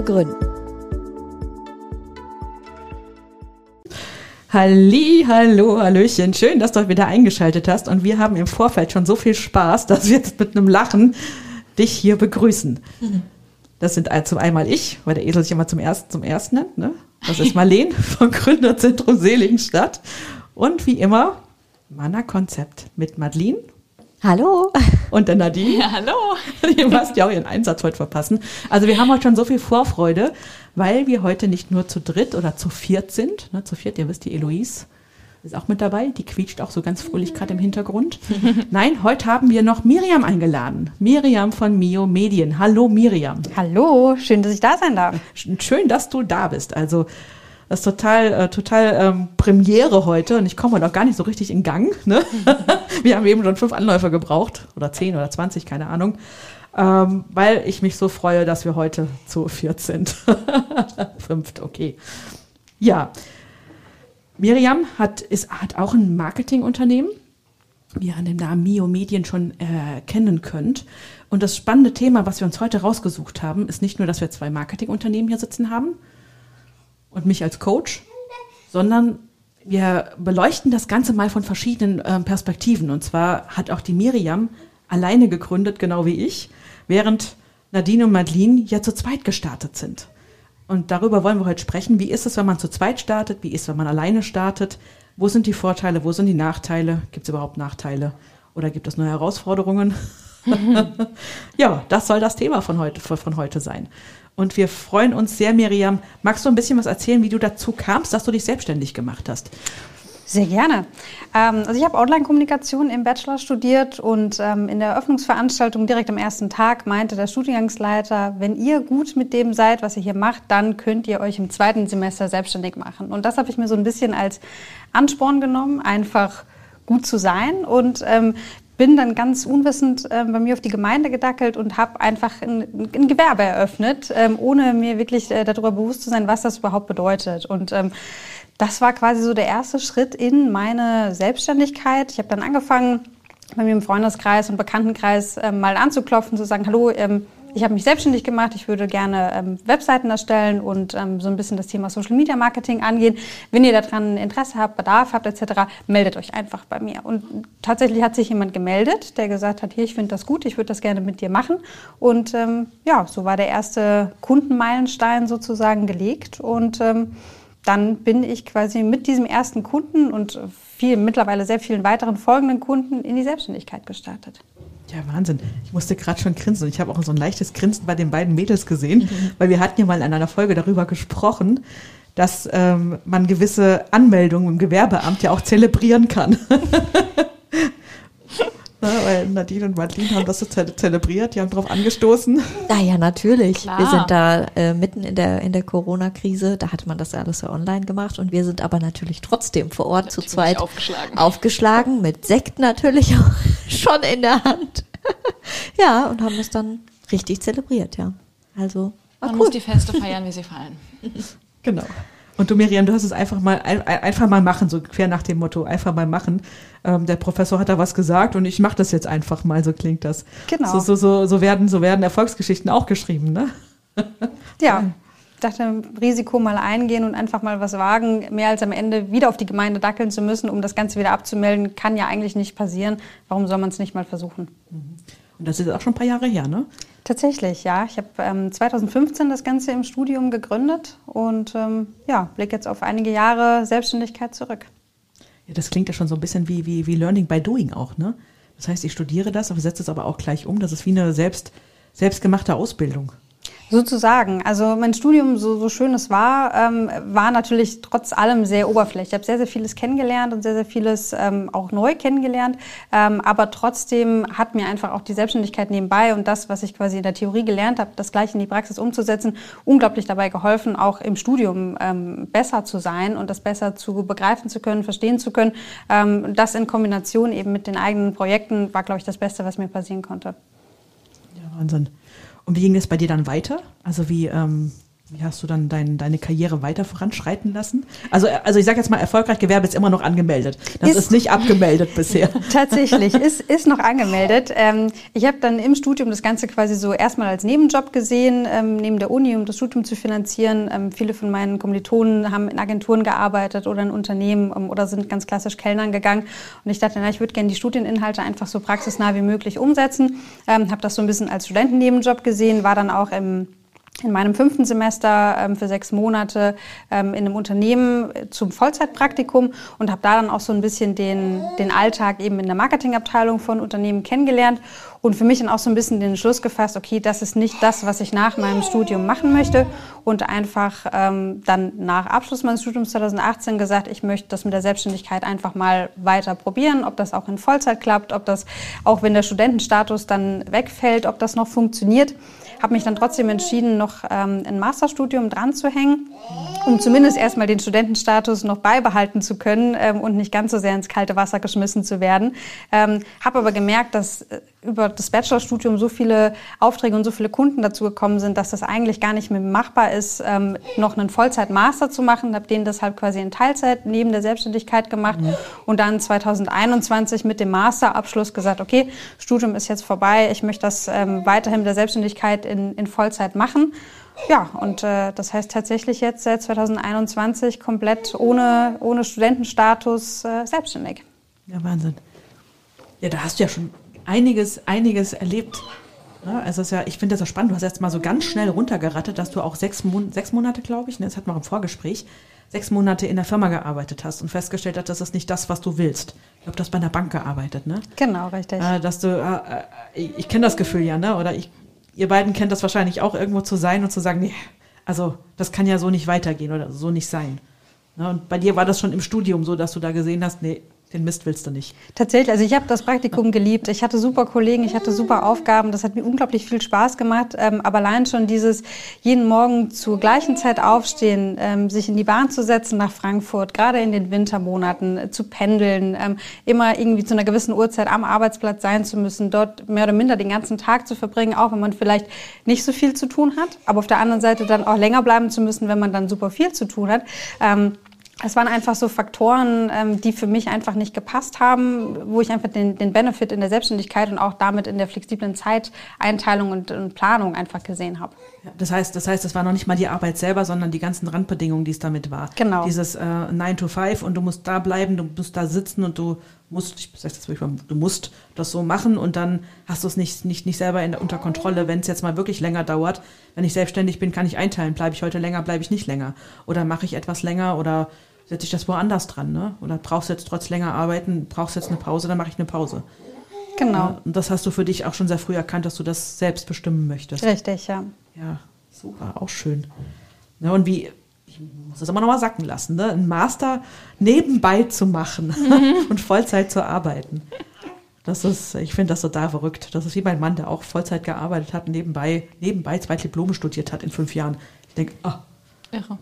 zu gründen. Halli, hallo, hallöchen. Schön, dass du wieder eingeschaltet hast. Und wir haben im Vorfeld schon so viel Spaß, dass wir jetzt mit einem Lachen dich hier begrüßen. Das sind zum einmal ich, weil der Esel sich immer zum ersten, zum ersten nennt, ne? Das ist Marleen vom Gründerzentrum Seligenstadt. Und wie immer, Mana Konzept mit Madeline. Hallo. Und der Nadine. Ja, hallo. Du hast ja auch ihren Einsatz heute verpassen. Also wir haben heute schon so viel Vorfreude, weil wir heute nicht nur zu dritt oder zu viert sind. Ne, zu viert, ihr wisst, die Eloise ist auch mit dabei. Die quietscht auch so ganz fröhlich gerade im Hintergrund. Nein, heute haben wir noch Miriam eingeladen. Miriam von Mio Medien. Hallo Miriam. Hallo, schön, dass ich da sein darf. Schön, dass du da bist. Also das ist total, äh, total ähm, Premiere heute und ich komme auch gar nicht so richtig in Gang. Ne? wir haben eben schon fünf Anläufer gebraucht oder zehn oder zwanzig, keine Ahnung. Ähm, weil ich mich so freue, dass wir heute zu viert sind. Fünft, okay. Ja, Miriam hat, ist, hat auch ein Marketingunternehmen, wie ihr an dem Namen Mio Medien schon äh, kennen könnt. Und das spannende Thema, was wir uns heute rausgesucht haben, ist nicht nur, dass wir zwei Marketingunternehmen hier sitzen haben und mich als Coach, sondern wir beleuchten das Ganze mal von verschiedenen äh, Perspektiven. Und zwar hat auch die Miriam alleine gegründet, genau wie ich, während Nadine und Madeline ja zu zweit gestartet sind. Und darüber wollen wir heute sprechen. Wie ist es, wenn man zu zweit startet? Wie ist es, wenn man alleine startet? Wo sind die Vorteile? Wo sind die Nachteile? Gibt es überhaupt Nachteile? Oder gibt es nur Herausforderungen? ja, das soll das Thema von heute, von heute sein. Und wir freuen uns sehr, Miriam. Magst du ein bisschen was erzählen, wie du dazu kamst, dass du dich selbstständig gemacht hast? Sehr gerne. Ähm, also ich habe Online-Kommunikation im Bachelor studiert und ähm, in der Eröffnungsveranstaltung direkt am ersten Tag meinte der Studiengangsleiter, wenn ihr gut mit dem seid, was ihr hier macht, dann könnt ihr euch im zweiten Semester selbstständig machen. Und das habe ich mir so ein bisschen als Ansporn genommen, einfach gut zu sein und ähm, bin dann ganz unwissend äh, bei mir auf die Gemeinde gedackelt und habe einfach ein, ein, Gewerbe eröffnet, ähm, ohne mir wirklich äh, darüber bewusst zu sein, was das überhaupt bedeutet. Und ähm, das war quasi so der erste Schritt in meine Selbstständigkeit. Ich habe dann angefangen, bei mir im Freundeskreis und Bekanntenkreis ähm, mal anzuklopfen, zu sagen, hallo, ähm, ich habe mich selbstständig gemacht, ich würde gerne ähm, Webseiten erstellen und ähm, so ein bisschen das Thema Social Media Marketing angehen. Wenn ihr daran Interesse habt, Bedarf habt etc., meldet euch einfach bei mir. Und tatsächlich hat sich jemand gemeldet, der gesagt hat, hier, ich finde das gut, ich würde das gerne mit dir machen. Und ähm, ja, so war der erste Kundenmeilenstein sozusagen gelegt und ähm, dann bin ich quasi mit diesem ersten Kunden und viel, mittlerweile sehr vielen weiteren folgenden Kunden in die Selbstständigkeit gestartet. Ja, Wahnsinn. Ich musste gerade schon grinsen. Ich habe auch so ein leichtes Grinsen bei den beiden Mädels gesehen, mhm. weil wir hatten ja mal in einer Folge darüber gesprochen, dass ähm, man gewisse Anmeldungen im Gewerbeamt ja auch zelebrieren kann. Na, weil Nadine und Madeline haben das so ze zelebriert, die haben darauf angestoßen. Naja, natürlich. Klar. Wir sind da äh, mitten in der, in der Corona-Krise, da hat man das alles so online gemacht und wir sind aber natürlich trotzdem vor Ort natürlich zu zweit aufgeschlagen. aufgeschlagen, mit Sekt natürlich auch schon in der Hand. ja, und haben das dann richtig zelebriert, ja. Also, man cool. muss die Feste feiern, wie sie fallen. genau. Und du, Miriam, du hast es einfach mal, einfach mal machen, so quer nach dem Motto, einfach mal machen. Ähm, der Professor hat da was gesagt und ich mache das jetzt einfach mal, so klingt das. Genau. So, so, so, so, werden, so werden Erfolgsgeschichten auch geschrieben, ne? ja. Ich dachte, Risiko mal eingehen und einfach mal was wagen, mehr als am Ende wieder auf die Gemeinde dackeln zu müssen, um das Ganze wieder abzumelden, kann ja eigentlich nicht passieren. Warum soll man es nicht mal versuchen? Mhm. Und das ist auch schon ein paar Jahre her, ne? Tatsächlich, ja. Ich habe ähm, 2015 das Ganze im Studium gegründet und ähm, ja, blicke jetzt auf einige Jahre Selbstständigkeit zurück. Ja, das klingt ja schon so ein bisschen wie, wie, wie Learning by Doing auch, ne? Das heißt, ich studiere das, aber setze es aber auch gleich um. Das ist wie eine selbst, selbstgemachte Ausbildung. Sozusagen. Also mein Studium, so, so schön es war, ähm, war natürlich trotz allem sehr oberflächlich. Ich habe sehr, sehr vieles kennengelernt und sehr, sehr vieles ähm, auch neu kennengelernt. Ähm, aber trotzdem hat mir einfach auch die Selbstständigkeit nebenbei und das, was ich quasi in der Theorie gelernt habe, das gleich in die Praxis umzusetzen, unglaublich dabei geholfen, auch im Studium ähm, besser zu sein und das besser zu begreifen zu können, verstehen zu können. Ähm, das in Kombination eben mit den eigenen Projekten war, glaube ich, das Beste, was mir passieren konnte. Ja, Wahnsinn. Und wie ging es bei dir dann weiter? Also wie, ähm, wie hast du dann dein, deine Karriere weiter voranschreiten lassen? Also, also ich sage jetzt mal, erfolgreich Gewerbe ist immer noch angemeldet. Das ist, ist nicht abgemeldet bisher. Tatsächlich, ist, ist noch angemeldet. Ähm, ich habe dann im Studium das Ganze quasi so erstmal als Nebenjob gesehen, ähm, neben der Uni, um das Studium zu finanzieren. Ähm, viele von meinen Kommilitonen haben in Agenturen gearbeitet oder in Unternehmen ähm, oder sind ganz klassisch Kellnern gegangen. Und ich dachte, na, ich würde gerne die Studieninhalte einfach so praxisnah wie möglich umsetzen. Ähm, habe das so ein bisschen als Studentennebenjob gesehen, war dann auch im in meinem fünften Semester ähm, für sechs Monate ähm, in einem Unternehmen zum Vollzeitpraktikum und habe da dann auch so ein bisschen den, den Alltag eben in der Marketingabteilung von Unternehmen kennengelernt und für mich dann auch so ein bisschen den Schluss gefasst, okay, das ist nicht das, was ich nach meinem Studium machen möchte und einfach ähm, dann nach Abschluss meines Studiums 2018 gesagt, ich möchte das mit der Selbstständigkeit einfach mal weiter probieren, ob das auch in Vollzeit klappt, ob das auch wenn der Studentenstatus dann wegfällt, ob das noch funktioniert habe mich dann trotzdem entschieden, noch ähm, ein Masterstudium dran zu hängen, um zumindest erstmal den Studentenstatus noch beibehalten zu können ähm, und nicht ganz so sehr ins kalte Wasser geschmissen zu werden. Ähm, habe aber gemerkt, dass äh, über das Bachelorstudium so viele Aufträge und so viele Kunden dazu gekommen sind, dass das eigentlich gar nicht mehr machbar ist, ähm, noch einen Vollzeit-Master zu machen. Habe den deshalb quasi in Teilzeit neben der Selbstständigkeit gemacht mhm. und dann 2021 mit dem Masterabschluss gesagt, okay, Studium ist jetzt vorbei, ich möchte das ähm, weiterhin mit der Selbstständigkeit in, in Vollzeit machen. Ja, und äh, das heißt tatsächlich jetzt seit 2021 komplett ohne, ohne Studentenstatus äh, selbstständig. Ja, Wahnsinn. Ja, da hast du ja schon einiges, einiges erlebt. Ja, also ja, ich finde das so spannend. Du hast jetzt mal so ganz schnell runtergerattet, dass du auch sechs, Mon sechs Monate, glaube ich, ne, das hatten wir im Vorgespräch, sechs Monate in der Firma gearbeitet hast und festgestellt hast, das ist nicht das, was du willst. Ich habe das bei einer Bank gearbeitet, ne? Genau, richtig. Äh, dass du, äh, ich, ich kenne das Gefühl ja, ne? Oder ich, ihr beiden kennt das wahrscheinlich auch, irgendwo zu sein und zu sagen, nee, also das kann ja so nicht weitergehen oder so nicht sein. Ne? Und bei dir war das schon im Studium so, dass du da gesehen hast, nee, den Mist willst du nicht. Tatsächlich, also ich habe das Praktikum geliebt. Ich hatte super Kollegen, ich hatte super Aufgaben. Das hat mir unglaublich viel Spaß gemacht. Ähm, aber allein schon dieses jeden Morgen zur gleichen Zeit aufstehen, ähm, sich in die Bahn zu setzen nach Frankfurt, gerade in den Wintermonaten, äh, zu pendeln, ähm, immer irgendwie zu einer gewissen Uhrzeit am Arbeitsplatz sein zu müssen, dort mehr oder minder den ganzen Tag zu verbringen, auch wenn man vielleicht nicht so viel zu tun hat. Aber auf der anderen Seite dann auch länger bleiben zu müssen, wenn man dann super viel zu tun hat. Es waren einfach so Faktoren, ähm, die für mich einfach nicht gepasst haben, wo ich einfach den, den Benefit in der Selbstständigkeit und auch damit in der flexiblen Zeiteinteilung und, und Planung einfach gesehen habe. Ja, das heißt, das heißt, das war noch nicht mal die Arbeit selber, sondern die ganzen Randbedingungen, die es damit war. Genau. Dieses äh, 9 to 5 und du musst da bleiben, du musst da sitzen und du musst, ich sag das mal, du musst das so machen und dann hast du es nicht, nicht, nicht selber in, unter Kontrolle, wenn es jetzt mal wirklich länger dauert. Wenn ich selbstständig bin, kann ich einteilen, bleibe ich heute länger, bleibe ich nicht länger. Oder mache ich etwas länger oder setze ich das woanders dran, ne? Oder brauchst du jetzt trotz länger arbeiten, brauchst du jetzt eine Pause, dann mache ich eine Pause. Genau. Ja, und das hast du für dich auch schon sehr früh erkannt, dass du das selbst bestimmen möchtest. Richtig, ja. Ja, super, auch schön. Ja, und wie, ich muss das immer noch mal sacken lassen, ne? einen Master nebenbei zu machen mhm. und Vollzeit zu arbeiten. Das ist, ich finde das total verrückt. Das ist wie mein Mann, der auch Vollzeit gearbeitet hat, nebenbei, nebenbei zwei Diplome studiert hat in fünf Jahren. Ich denke, ah, Irre.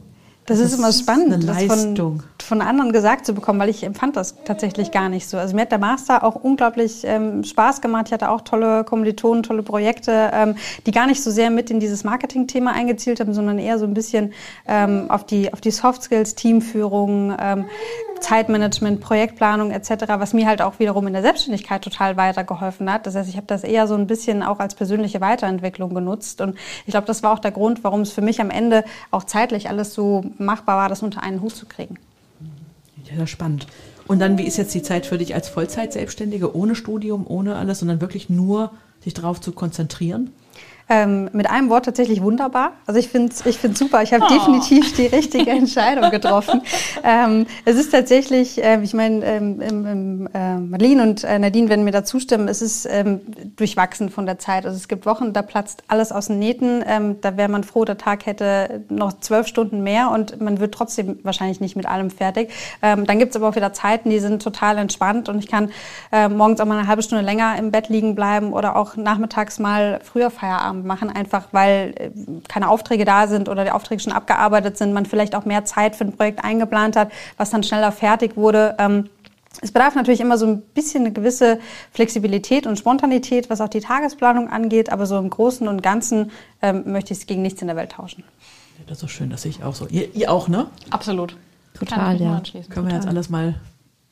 Das, das ist immer spannend, das von, von, anderen gesagt zu bekommen, weil ich empfand das tatsächlich gar nicht so. Also mir hat der Master auch unglaublich ähm, Spaß gemacht. Ich hatte auch tolle Kommilitonen, tolle Projekte, ähm, die gar nicht so sehr mit in dieses Marketing-Thema eingezielt haben, sondern eher so ein bisschen ähm, auf die, auf die Soft Skills, Teamführung, ähm, Zeitmanagement, Projektplanung etc., was mir halt auch wiederum in der Selbstständigkeit total weitergeholfen hat. Das heißt, ich habe das eher so ein bisschen auch als persönliche Weiterentwicklung genutzt. Und ich glaube, das war auch der Grund, warum es für mich am Ende auch zeitlich alles so machbar war, das unter einen Hut zu kriegen. Ja, spannend. Und dann, wie ist jetzt die Zeit für dich als Vollzeit-Selbstständige, ohne Studium, ohne alles, sondern wirklich nur sich darauf zu konzentrieren? Ähm, mit einem Wort tatsächlich wunderbar. Also ich finde es ich find's super. Ich habe oh. definitiv die richtige Entscheidung getroffen. ähm, es ist tatsächlich, äh, ich meine, ähm, äh, Marlene und äh, Nadine werden mir da zustimmen, es ist ähm, durchwachsen von der Zeit. Also es gibt Wochen, da platzt alles aus den Nähten. Ähm, da wäre man froh, der Tag hätte noch zwölf Stunden mehr und man wird trotzdem wahrscheinlich nicht mit allem fertig. Ähm, dann gibt es aber auch wieder Zeiten, die sind total entspannt und ich kann äh, morgens auch mal eine halbe Stunde länger im Bett liegen bleiben oder auch nachmittags mal früher Feierabend machen, einfach weil äh, keine Aufträge da sind oder die Aufträge schon abgearbeitet sind, man vielleicht auch mehr Zeit für ein Projekt eingeplant hat, was dann schneller fertig wurde. Ähm, es bedarf natürlich immer so ein bisschen eine gewisse Flexibilität und Spontanität, was auch die Tagesplanung angeht, aber so im Großen und Ganzen ähm, möchte ich es gegen nichts in der Welt tauschen. Das ist so schön, das sehe ich auch so. Ihr, ihr auch, ne? Absolut. Total, ja. Können Total. wir jetzt alles mal,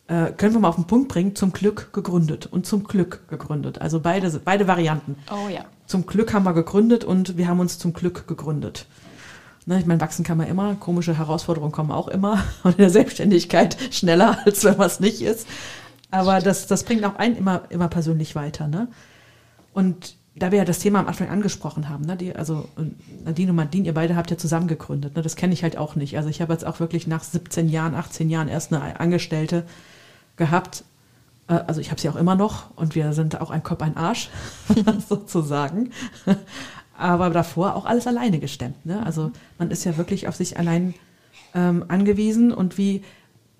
äh, können wir mal auf den Punkt bringen, zum Glück gegründet und zum Glück gegründet. Also beide, beide Varianten. Oh ja. Zum Glück haben wir gegründet und wir haben uns zum Glück gegründet. Ne, ich meine, wachsen kann man immer, komische Herausforderungen kommen auch immer und in der Selbstständigkeit schneller, als wenn man es nicht ist. Aber das, das bringt auch einen immer, immer persönlich weiter. Ne? Und da wir ja das Thema am Anfang angesprochen haben, ne, die, also Nadine und Nadine, ihr beide habt ja zusammen gegründet. Ne, das kenne ich halt auch nicht. Also ich habe jetzt auch wirklich nach 17 Jahren, 18 Jahren erst eine Angestellte gehabt. Äh, also ich habe sie auch immer noch und wir sind auch ein Kopf, ein Arsch, sozusagen aber davor auch alles alleine gestemmt. Ne? Also man ist ja wirklich auf sich allein ähm, angewiesen und wie,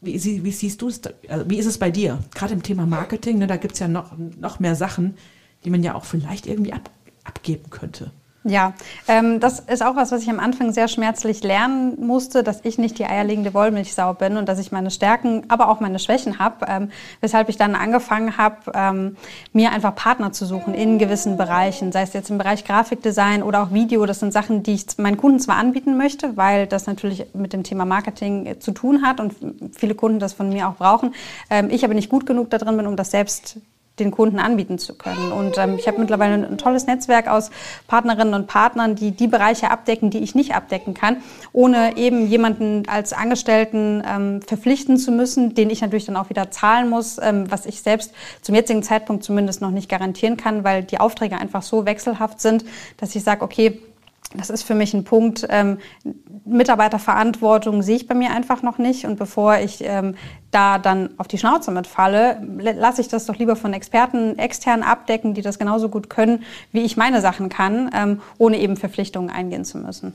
wie, wie siehst du es, also wie ist es bei dir? Gerade im Thema Marketing, ne, da gibt es ja noch, noch mehr Sachen, die man ja auch vielleicht irgendwie ab, abgeben könnte. Ja, ähm, das ist auch was, was ich am Anfang sehr schmerzlich lernen musste, dass ich nicht die eierlegende Wollmilchsau bin und dass ich meine Stärken, aber auch meine Schwächen habe, ähm, weshalb ich dann angefangen habe, ähm, mir einfach Partner zu suchen in gewissen Bereichen, sei es jetzt im Bereich Grafikdesign oder auch Video. Das sind Sachen, die ich meinen Kunden zwar anbieten möchte, weil das natürlich mit dem Thema Marketing äh, zu tun hat und viele Kunden das von mir auch brauchen. Ähm, ich aber nicht gut genug da drin bin, um das selbst den Kunden anbieten zu können. Und ähm, ich habe mittlerweile ein, tolles Netzwerk aus Partnerinnen und Partnern, die die Bereiche abdecken, die ich nicht abdecken kann, ohne eben jemanden als Angestellten ähm, verpflichten zu müssen, den ich natürlich dann auch wieder zahlen muss, ähm, was ich selbst zum jetzigen Zeitpunkt zumindest noch nicht garantieren kann, weil die Aufträge einfach so wechselhaft sind, dass ich sage, okay, das ist für mich ein Punkt. Ähm, Mitarbeiterverantwortung sehe ich bei mir einfach noch nicht. Und bevor ich ähm, da dann auf die Schnauze mitfalle, lasse ich das doch lieber von Experten extern abdecken, die das genauso gut können, wie ich meine Sachen kann, ähm, ohne eben Verpflichtungen eingehen zu müssen.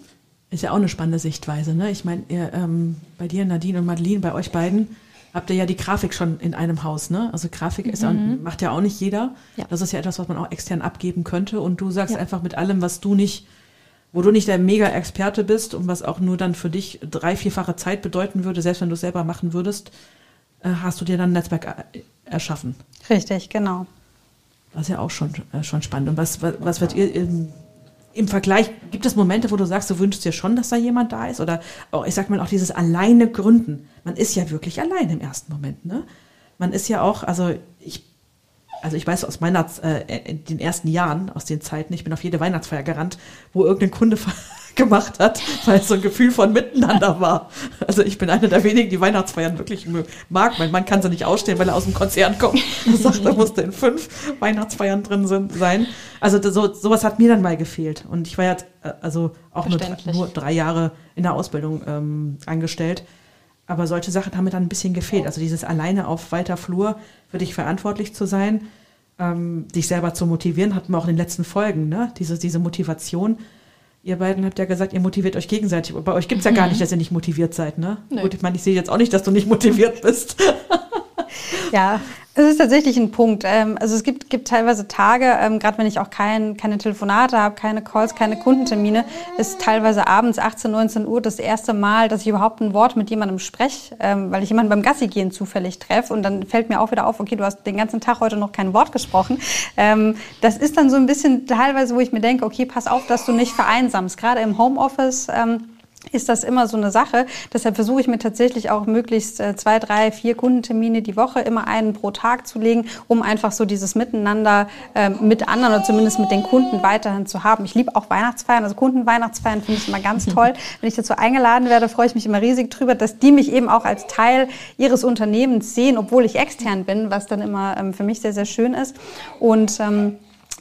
Ist ja auch eine spannende Sichtweise. Ne? Ich meine, ähm, bei dir, Nadine und Madeline, bei euch beiden, habt ihr ja die Grafik schon in einem Haus, ne? Also Grafik ist mhm. macht ja auch nicht jeder. Ja. Das ist ja etwas, was man auch extern abgeben könnte. Und du sagst ja. einfach mit allem, was du nicht wo du nicht der Mega-Experte bist und was auch nur dann für dich drei, vierfache Zeit bedeuten würde, selbst wenn du es selber machen würdest, äh, hast du dir dann ein Netzwerk äh, erschaffen. Richtig, genau. Das ist ja auch schon, äh, schon spannend. Und was, was, was wird ihr im, im Vergleich, gibt es Momente, wo du sagst, du wünschst dir schon, dass da jemand da ist? Oder auch, ich sag mal, auch dieses alleine Gründen. Man ist ja wirklich allein im ersten Moment, ne? Man ist ja auch, also ich also ich weiß aus meiner, äh, den ersten Jahren, aus den Zeiten, ich bin auf jede Weihnachtsfeier gerannt, wo irgendein Kunde gemacht hat, weil es so ein Gefühl von Miteinander war. Also ich bin einer der wenigen, die Weihnachtsfeiern wirklich mag. Mein Mann kann sie nicht ausstehen, weil er aus dem Konzern kommt. Er sagt, er musste in fünf Weihnachtsfeiern drin sind, sein. Also so, sowas hat mir dann mal gefehlt. Und ich war ja äh, also auch nur, nur drei Jahre in der Ausbildung ähm, angestellt. Aber solche Sachen haben mir dann ein bisschen gefehlt. Also dieses alleine auf weiter Flur für dich verantwortlich zu sein, ähm, dich selber zu motivieren, hatten wir auch in den letzten Folgen, ne? Diese, diese Motivation. Ihr beiden habt ja gesagt, ihr motiviert euch gegenseitig. Bei euch gibt es ja gar mhm. nicht, dass ihr nicht motiviert seid, ne? Nee. Gut, ich meine, ich sehe jetzt auch nicht, dass du nicht motiviert bist. ja, es ist tatsächlich ein Punkt. Ähm, also es gibt, gibt teilweise Tage, ähm, gerade wenn ich auch kein, keine Telefonate habe, keine Calls, keine Kundentermine, ist teilweise abends 18, 19 Uhr das erste Mal, dass ich überhaupt ein Wort mit jemandem spreche, ähm, weil ich jemanden beim Gassi gehen zufällig treffe und dann fällt mir auch wieder auf, okay, du hast den ganzen Tag heute noch kein Wort gesprochen. Das ist dann so ein bisschen teilweise, wo ich mir denke, okay, pass auf, dass du nicht vereinsamst. Gerade im Homeoffice ist das immer so eine Sache. Deshalb versuche ich mir tatsächlich auch möglichst äh, zwei, drei, vier Kundentermine die Woche, immer einen pro Tag zu legen, um einfach so dieses Miteinander äh, mit anderen oder zumindest mit den Kunden weiterhin zu haben. Ich liebe auch Weihnachtsfeiern, also Kundenweihnachtsfeiern finde ich immer ganz toll. Wenn ich dazu eingeladen werde, freue ich mich immer riesig drüber, dass die mich eben auch als Teil ihres Unternehmens sehen, obwohl ich extern bin, was dann immer ähm, für mich sehr, sehr schön ist. Und ähm,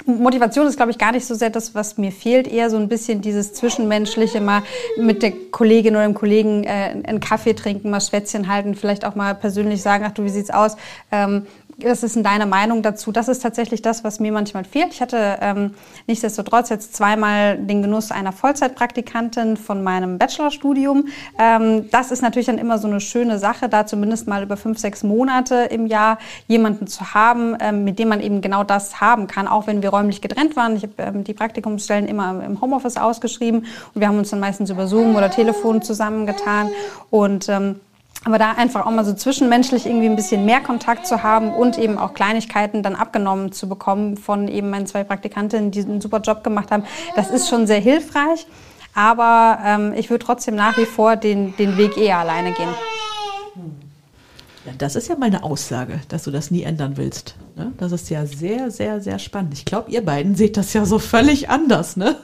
Motivation ist, glaube ich, gar nicht so sehr das, was mir fehlt, eher so ein bisschen dieses Zwischenmenschliche, mal mit der Kollegin oder dem Kollegen äh, einen Kaffee trinken, mal Schwätzchen halten, vielleicht auch mal persönlich sagen, ach du, wie sieht's aus? Ähm, was ist denn deine Meinung dazu? Das ist tatsächlich das, was mir manchmal fehlt. Ich hatte ähm, nichtsdestotrotz jetzt zweimal den Genuss einer Vollzeitpraktikantin von meinem Bachelorstudium. Ähm, das ist natürlich dann immer so eine schöne Sache, da zumindest mal über fünf, sechs Monate im Jahr jemanden zu haben, ähm, mit dem man eben genau das haben kann, auch wenn wir räumlich getrennt waren. Ich habe ähm, die Praktikumsstellen immer im Homeoffice ausgeschrieben und wir haben uns dann meistens über Zoom oder Telefon zusammengetan und ähm, aber da einfach auch mal so zwischenmenschlich irgendwie ein bisschen mehr Kontakt zu haben und eben auch Kleinigkeiten dann abgenommen zu bekommen von eben meinen zwei Praktikantinnen, die einen super Job gemacht haben, das ist schon sehr hilfreich. Aber ähm, ich würde trotzdem nach wie vor den, den Weg eher alleine gehen. Ja, das ist ja mal eine Aussage, dass du das nie ändern willst. Ne? Das ist ja sehr, sehr, sehr spannend. Ich glaube, ihr beiden seht das ja so völlig anders, ne?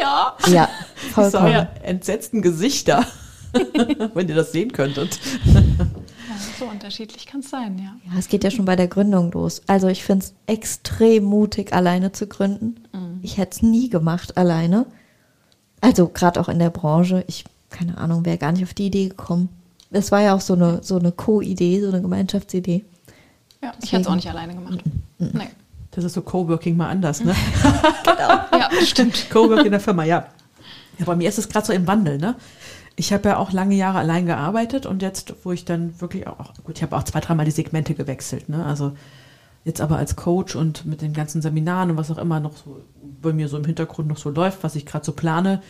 Ja. Ja, vollkommen. Ja entsetzten Gesichter. wenn ihr das sehen könntet. Ja, so unterschiedlich kann es sein, ja. Ja, es geht ja schon bei der Gründung los. Also ich finde es extrem mutig, alleine zu gründen. Mhm. Ich hätte es nie gemacht, alleine. Also gerade auch in der Branche. Ich, keine Ahnung, wäre gar nicht auf die Idee gekommen. Das war ja auch so eine, so eine Co-Idee, so eine Gemeinschaftsidee. Ja, Deswegen. ich hätte es auch nicht alleine gemacht. Mhm. Nee. Das ist so Coworking mal anders, ne? genau. Ja, stimmt. Coworking in der Firma, ja. Ja, bei mir ist es gerade so im Wandel, ne? Ich habe ja auch lange Jahre allein gearbeitet und jetzt, wo ich dann wirklich auch, gut, ich habe auch zwei, dreimal die Segmente gewechselt, ne? Also jetzt aber als Coach und mit den ganzen Seminaren und was auch immer noch so bei mir so im Hintergrund noch so läuft, was ich gerade so plane,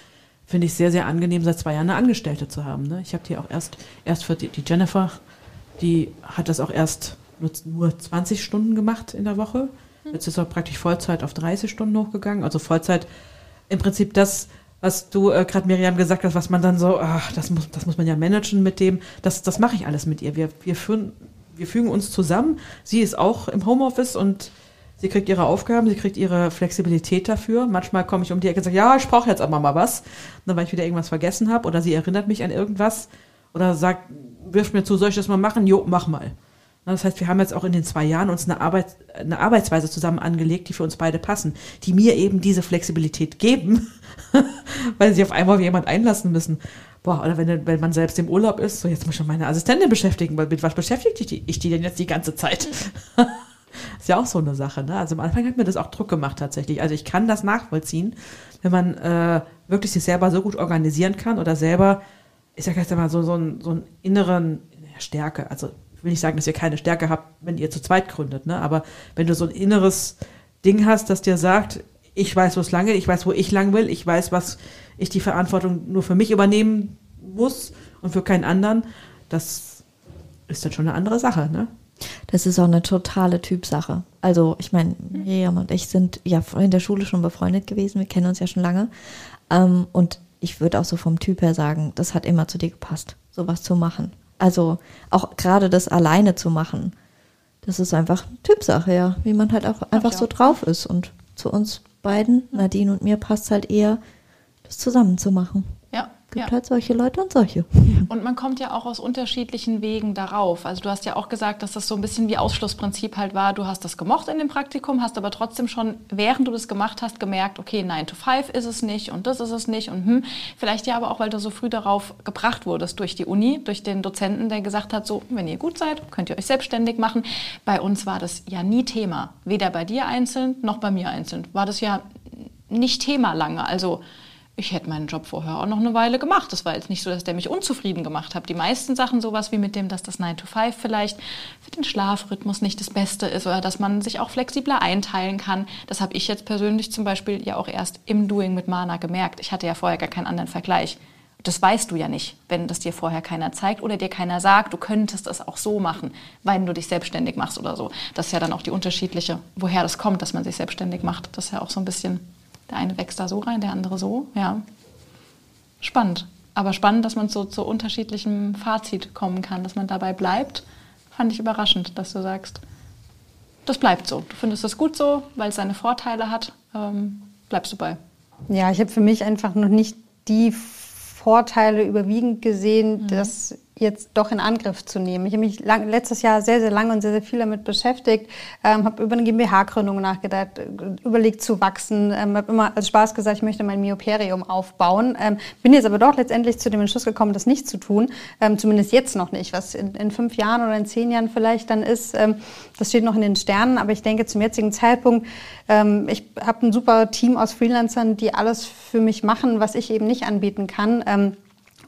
finde ich sehr, sehr angenehm, seit zwei Jahren eine Angestellte zu haben. Ne? Ich habe die auch erst, erst für die, die, Jennifer, die hat das auch erst nur, nur 20 Stunden gemacht in der Woche. Jetzt ist auch praktisch Vollzeit auf 30 Stunden hochgegangen. Also Vollzeit im Prinzip das, was du äh, gerade Miriam gesagt hast, was man dann so, ach, das muss, das muss man ja managen mit dem, das, das mache ich alles mit ihr. Wir, wir, führen, wir fügen uns zusammen. Sie ist auch im Homeoffice und sie kriegt ihre Aufgaben, sie kriegt ihre Flexibilität dafür. Manchmal komme ich um die Ecke und sage, ja, ich brauche jetzt aber mal was, dann, weil ich wieder irgendwas vergessen habe oder sie erinnert mich an irgendwas oder sagt, wirft mir zu, soll ich das mal machen? Jo, mach mal. Das heißt, wir haben jetzt auch in den zwei Jahren uns eine, Arbeit, eine Arbeitsweise zusammen angelegt, die für uns beide passen, die mir eben diese Flexibilität geben, weil sie auf einmal jemand einlassen müssen. Boah, oder wenn, wenn man selbst im Urlaub ist, so jetzt muss ich schon meine Assistentin beschäftigen, weil mit was beschäftigt ich die, ich die denn jetzt die ganze Zeit? ist ja auch so eine Sache, ne? Also am Anfang hat mir das auch Druck gemacht tatsächlich. Also ich kann das nachvollziehen, wenn man äh, wirklich sich selber so gut organisieren kann oder selber, ich sag jetzt mal, so, so, so einen inneren Stärke, also ich will nicht sagen, dass ihr keine Stärke habt, wenn ihr zu zweit gründet, ne? aber wenn du so ein inneres Ding hast, das dir sagt, ich weiß, wo es lang geht, ich weiß, wo ich lang will, ich weiß, was ich die Verantwortung nur für mich übernehmen muss und für keinen anderen, das ist dann schon eine andere Sache, ne? Das ist auch eine totale Typsache. Also, ich meine, Miriam und ich sind ja in der Schule schon befreundet gewesen, wir kennen uns ja schon lange. Ähm, und ich würde auch so vom Typ her sagen, das hat immer zu dir gepasst, sowas zu machen. Also auch gerade das alleine zu machen, das ist einfach Typsache, ja, wie man halt auch einfach so drauf ist. Und zu uns beiden, Nadine und mir, passt halt eher, das zusammen zu machen. Gibt ja. halt solche Leute und solche. Und man kommt ja auch aus unterschiedlichen Wegen darauf. Also du hast ja auch gesagt, dass das so ein bisschen wie Ausschlussprinzip halt war. Du hast das gemocht in dem Praktikum, hast aber trotzdem schon, während du das gemacht hast, gemerkt, okay, 9 to 5 ist es nicht und das ist es nicht und hm. Vielleicht ja aber auch, weil du so früh darauf gebracht wurdest durch die Uni, durch den Dozenten, der gesagt hat, so, wenn ihr gut seid, könnt ihr euch selbstständig machen. Bei uns war das ja nie Thema. Weder bei dir einzeln noch bei mir einzeln. War das ja nicht Thema lange. Also ich hätte meinen Job vorher auch noch eine Weile gemacht. Das war jetzt nicht so, dass der mich unzufrieden gemacht hat. Die meisten Sachen, sowas wie mit dem, dass das 9 to 5 vielleicht für den Schlafrhythmus nicht das Beste ist oder dass man sich auch flexibler einteilen kann. Das habe ich jetzt persönlich zum Beispiel ja auch erst im Doing mit Mana gemerkt. Ich hatte ja vorher gar keinen anderen Vergleich. Das weißt du ja nicht, wenn das dir vorher keiner zeigt oder dir keiner sagt, du könntest es auch so machen, wenn du dich selbstständig machst oder so. Das ist ja dann auch die unterschiedliche, woher das kommt, dass man sich selbstständig macht. Das ist ja auch so ein bisschen der eine wächst da so rein, der andere so. Ja. Spannend. Aber spannend, dass man so zu unterschiedlichem Fazit kommen kann, dass man dabei bleibt. Fand ich überraschend, dass du sagst, das bleibt so. Du findest das gut so, weil es seine Vorteile hat. Ähm, bleibst du bei. Ja, ich habe für mich einfach noch nicht die Vorteile überwiegend gesehen, mhm. dass jetzt doch in Angriff zu nehmen. Ich habe mich lang, letztes Jahr sehr, sehr lange und sehr, sehr viel damit beschäftigt, ähm, habe über eine GmbH-Gründung nachgedacht, überlegt zu wachsen, ähm, habe immer als Spaß gesagt, ich möchte mein Myoperium aufbauen, ähm, bin jetzt aber doch letztendlich zu dem Entschluss gekommen, das nicht zu tun, ähm, zumindest jetzt noch nicht. Was in, in, fünf Jahren oder in zehn Jahren vielleicht dann ist, ähm, das steht noch in den Sternen, aber ich denke zum jetzigen Zeitpunkt, ähm, ich habe ein super Team aus Freelancern, die alles für mich machen, was ich eben nicht anbieten kann.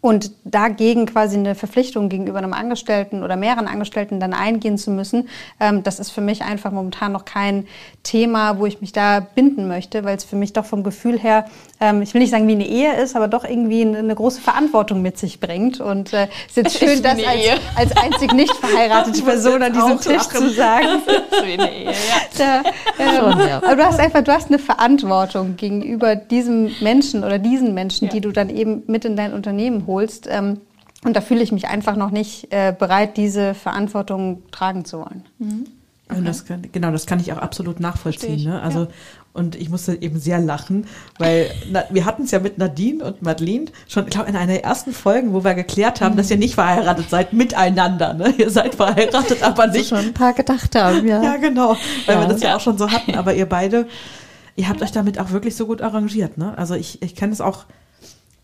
Und dagegen quasi eine Verpflichtung gegenüber einem Angestellten oder mehreren Angestellten dann eingehen zu müssen, ähm, das ist für mich einfach momentan noch kein Thema, wo ich mich da binden möchte, weil es für mich doch vom Gefühl her, ähm, ich will nicht sagen wie eine Ehe ist, aber doch irgendwie eine, eine große Verantwortung mit sich bringt. Und äh, es ist jetzt schön, das als, als, einzig nicht verheiratete Person an diesem Tisch lachen. zu sagen. wie eine Ehe, ja. Da, ähm, Schon, ja. Aber du hast einfach, du hast eine Verantwortung gegenüber diesem Menschen oder diesen Menschen, ja. die du dann eben mit in dein Unternehmen holst. Ähm, und da fühle ich mich einfach noch nicht äh, bereit, diese Verantwortung tragen zu wollen. Mhm. Okay. Das kann, genau, das kann ich auch absolut nachvollziehen. Ne? Also, ja. Und ich musste eben sehr lachen, weil na, wir hatten es ja mit Nadine und Madeline schon, ich glaube, in einer der ersten Folgen, wo wir geklärt haben, mhm. dass ihr nicht verheiratet seid miteinander. Ne? Ihr seid verheiratet, aber nicht. schon ein paar gedacht haben, ja. Ja, genau, weil ja. wir das ja auch schon so hatten. Aber ihr beide, ihr habt euch damit auch wirklich so gut arrangiert. Ne? Also ich, ich kenne es auch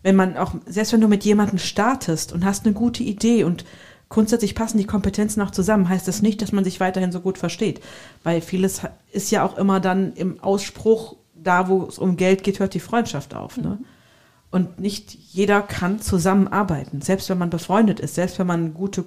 wenn man auch, selbst wenn du mit jemandem startest und hast eine gute Idee und grundsätzlich passen die Kompetenzen auch zusammen, heißt das nicht, dass man sich weiterhin so gut versteht. Weil vieles ist ja auch immer dann im Ausspruch, da wo es um Geld geht, hört die Freundschaft auf. Ne? Und nicht jeder kann zusammenarbeiten, selbst wenn man befreundet ist, selbst wenn man gute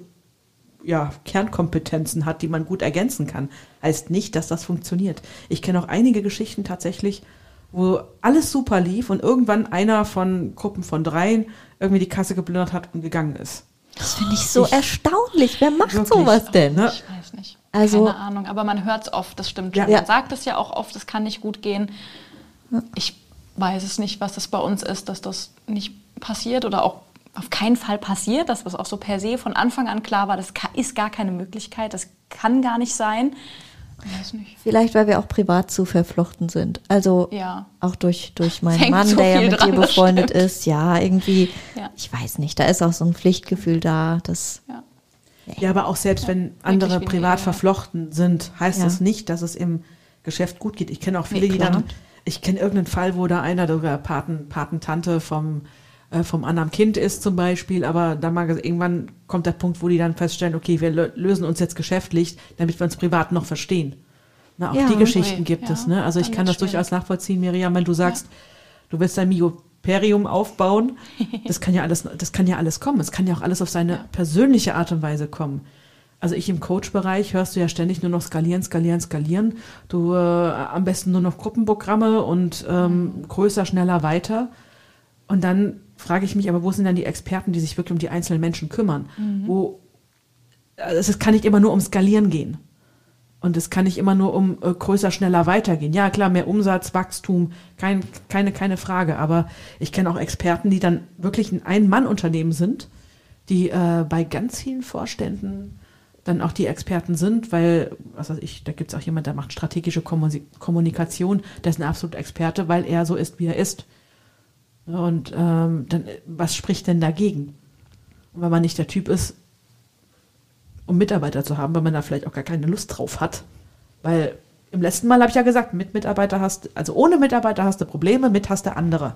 ja, Kernkompetenzen hat, die man gut ergänzen kann, heißt nicht, dass das funktioniert. Ich kenne auch einige Geschichten tatsächlich, wo alles super lief und irgendwann einer von Gruppen von dreien irgendwie die Kasse geplündert hat und gegangen ist. Das finde ich so ich, erstaunlich. Wer macht wirklich, sowas denn? Ne? Ich weiß nicht. Also, Keine Ahnung, aber man hört es oft, das stimmt. Ja. Man sagt es ja auch oft, es kann nicht gut gehen. Ich weiß es nicht, was das bei uns ist, dass das nicht passiert oder auch auf keinen Fall passiert, dass was auch so per se von Anfang an klar war, das ist gar keine Möglichkeit, das kann gar nicht sein. Weiß nicht. Vielleicht, weil wir auch privat zu verflochten sind. Also ja. auch durch, durch meinen Mann, so der ja mit dran, dir befreundet ist. Ja, irgendwie, ja. ich weiß nicht, da ist auch so ein Pflichtgefühl da. Das, ja. ja aber auch selbst wenn andere privat verflochten sind, heißt das nicht, dass es im Geschäft gut geht. Ich kenne auch viele, nee, die dann, ich kenne irgendeinen Fall, wo da einer der Paten, Patentante vom äh, vom anderen Kind ist zum Beispiel, aber dann mal irgendwann kommt der Punkt, wo die dann feststellen, okay, wir lösen uns jetzt geschäftlich, damit wir uns privat noch verstehen. Na, auch ja, die Geschichten okay. gibt ja, es. Ne? Also ich kann das schwierig. durchaus nachvollziehen, Miriam, wenn du sagst, ja. du willst dein Myoperium aufbauen, das kann ja alles, das kann ja alles kommen. Es kann ja auch alles auf seine persönliche Art und Weise kommen. Also ich im Coach-Bereich hörst du ja ständig nur noch skalieren, skalieren, skalieren. Du äh, am besten nur noch Gruppenprogramme und ähm, größer, schneller, weiter. Und dann frage ich mich aber, wo sind dann die Experten, die sich wirklich um die einzelnen Menschen kümmern? Mhm. Wo, also es kann nicht immer nur um Skalieren gehen. Und es kann nicht immer nur um äh, größer, schneller weitergehen. Ja, klar, mehr Umsatz, Wachstum, kein, keine, keine Frage. Aber ich kenne auch Experten, die dann wirklich ein Ein-Mann-Unternehmen sind, die äh, bei ganz vielen Vorständen dann auch die Experten sind, weil, was weiß ich, da gibt es auch jemand, der macht strategische Kommunikation, der ist ein absoluter Experte, weil er so ist, wie er ist. Und ähm, dann, was spricht denn dagegen? Und wenn man nicht der Typ ist, um Mitarbeiter zu haben, weil man da vielleicht auch gar keine Lust drauf hat. Weil im letzten Mal habe ich ja gesagt, mit Mitarbeiter hast, also ohne Mitarbeiter hast du Probleme, mit hast du andere.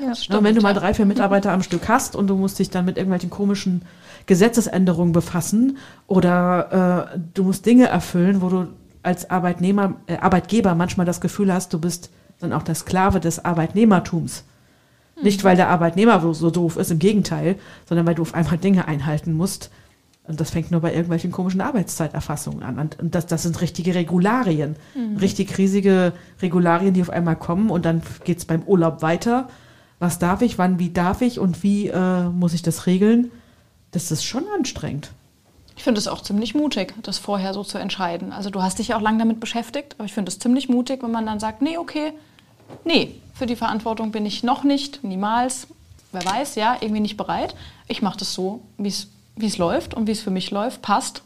Ja, stimmt, und wenn du mal drei, vier Mitarbeiter am Stück hast und du musst dich dann mit irgendwelchen komischen Gesetzesänderungen befassen oder äh, du musst Dinge erfüllen, wo du als Arbeitnehmer, äh, Arbeitgeber manchmal das Gefühl hast, du bist dann auch der Sklave des Arbeitnehmertums. Nicht, weil der Arbeitnehmer so doof ist, im Gegenteil, sondern weil du auf einmal Dinge einhalten musst. Und das fängt nur bei irgendwelchen komischen Arbeitszeiterfassungen an. Und das, das sind richtige Regularien. Mhm. Richtig riesige Regularien, die auf einmal kommen. Und dann geht es beim Urlaub weiter. Was darf ich, wann, wie darf ich und wie äh, muss ich das regeln? Das ist schon anstrengend. Ich finde es auch ziemlich mutig, das vorher so zu entscheiden. Also du hast dich ja auch lange damit beschäftigt, aber ich finde es ziemlich mutig, wenn man dann sagt, nee, okay, nee, für die Verantwortung bin ich noch nicht, niemals, wer weiß, ja, irgendwie nicht bereit. Ich mache das so, wie es läuft und wie es für mich läuft, passt.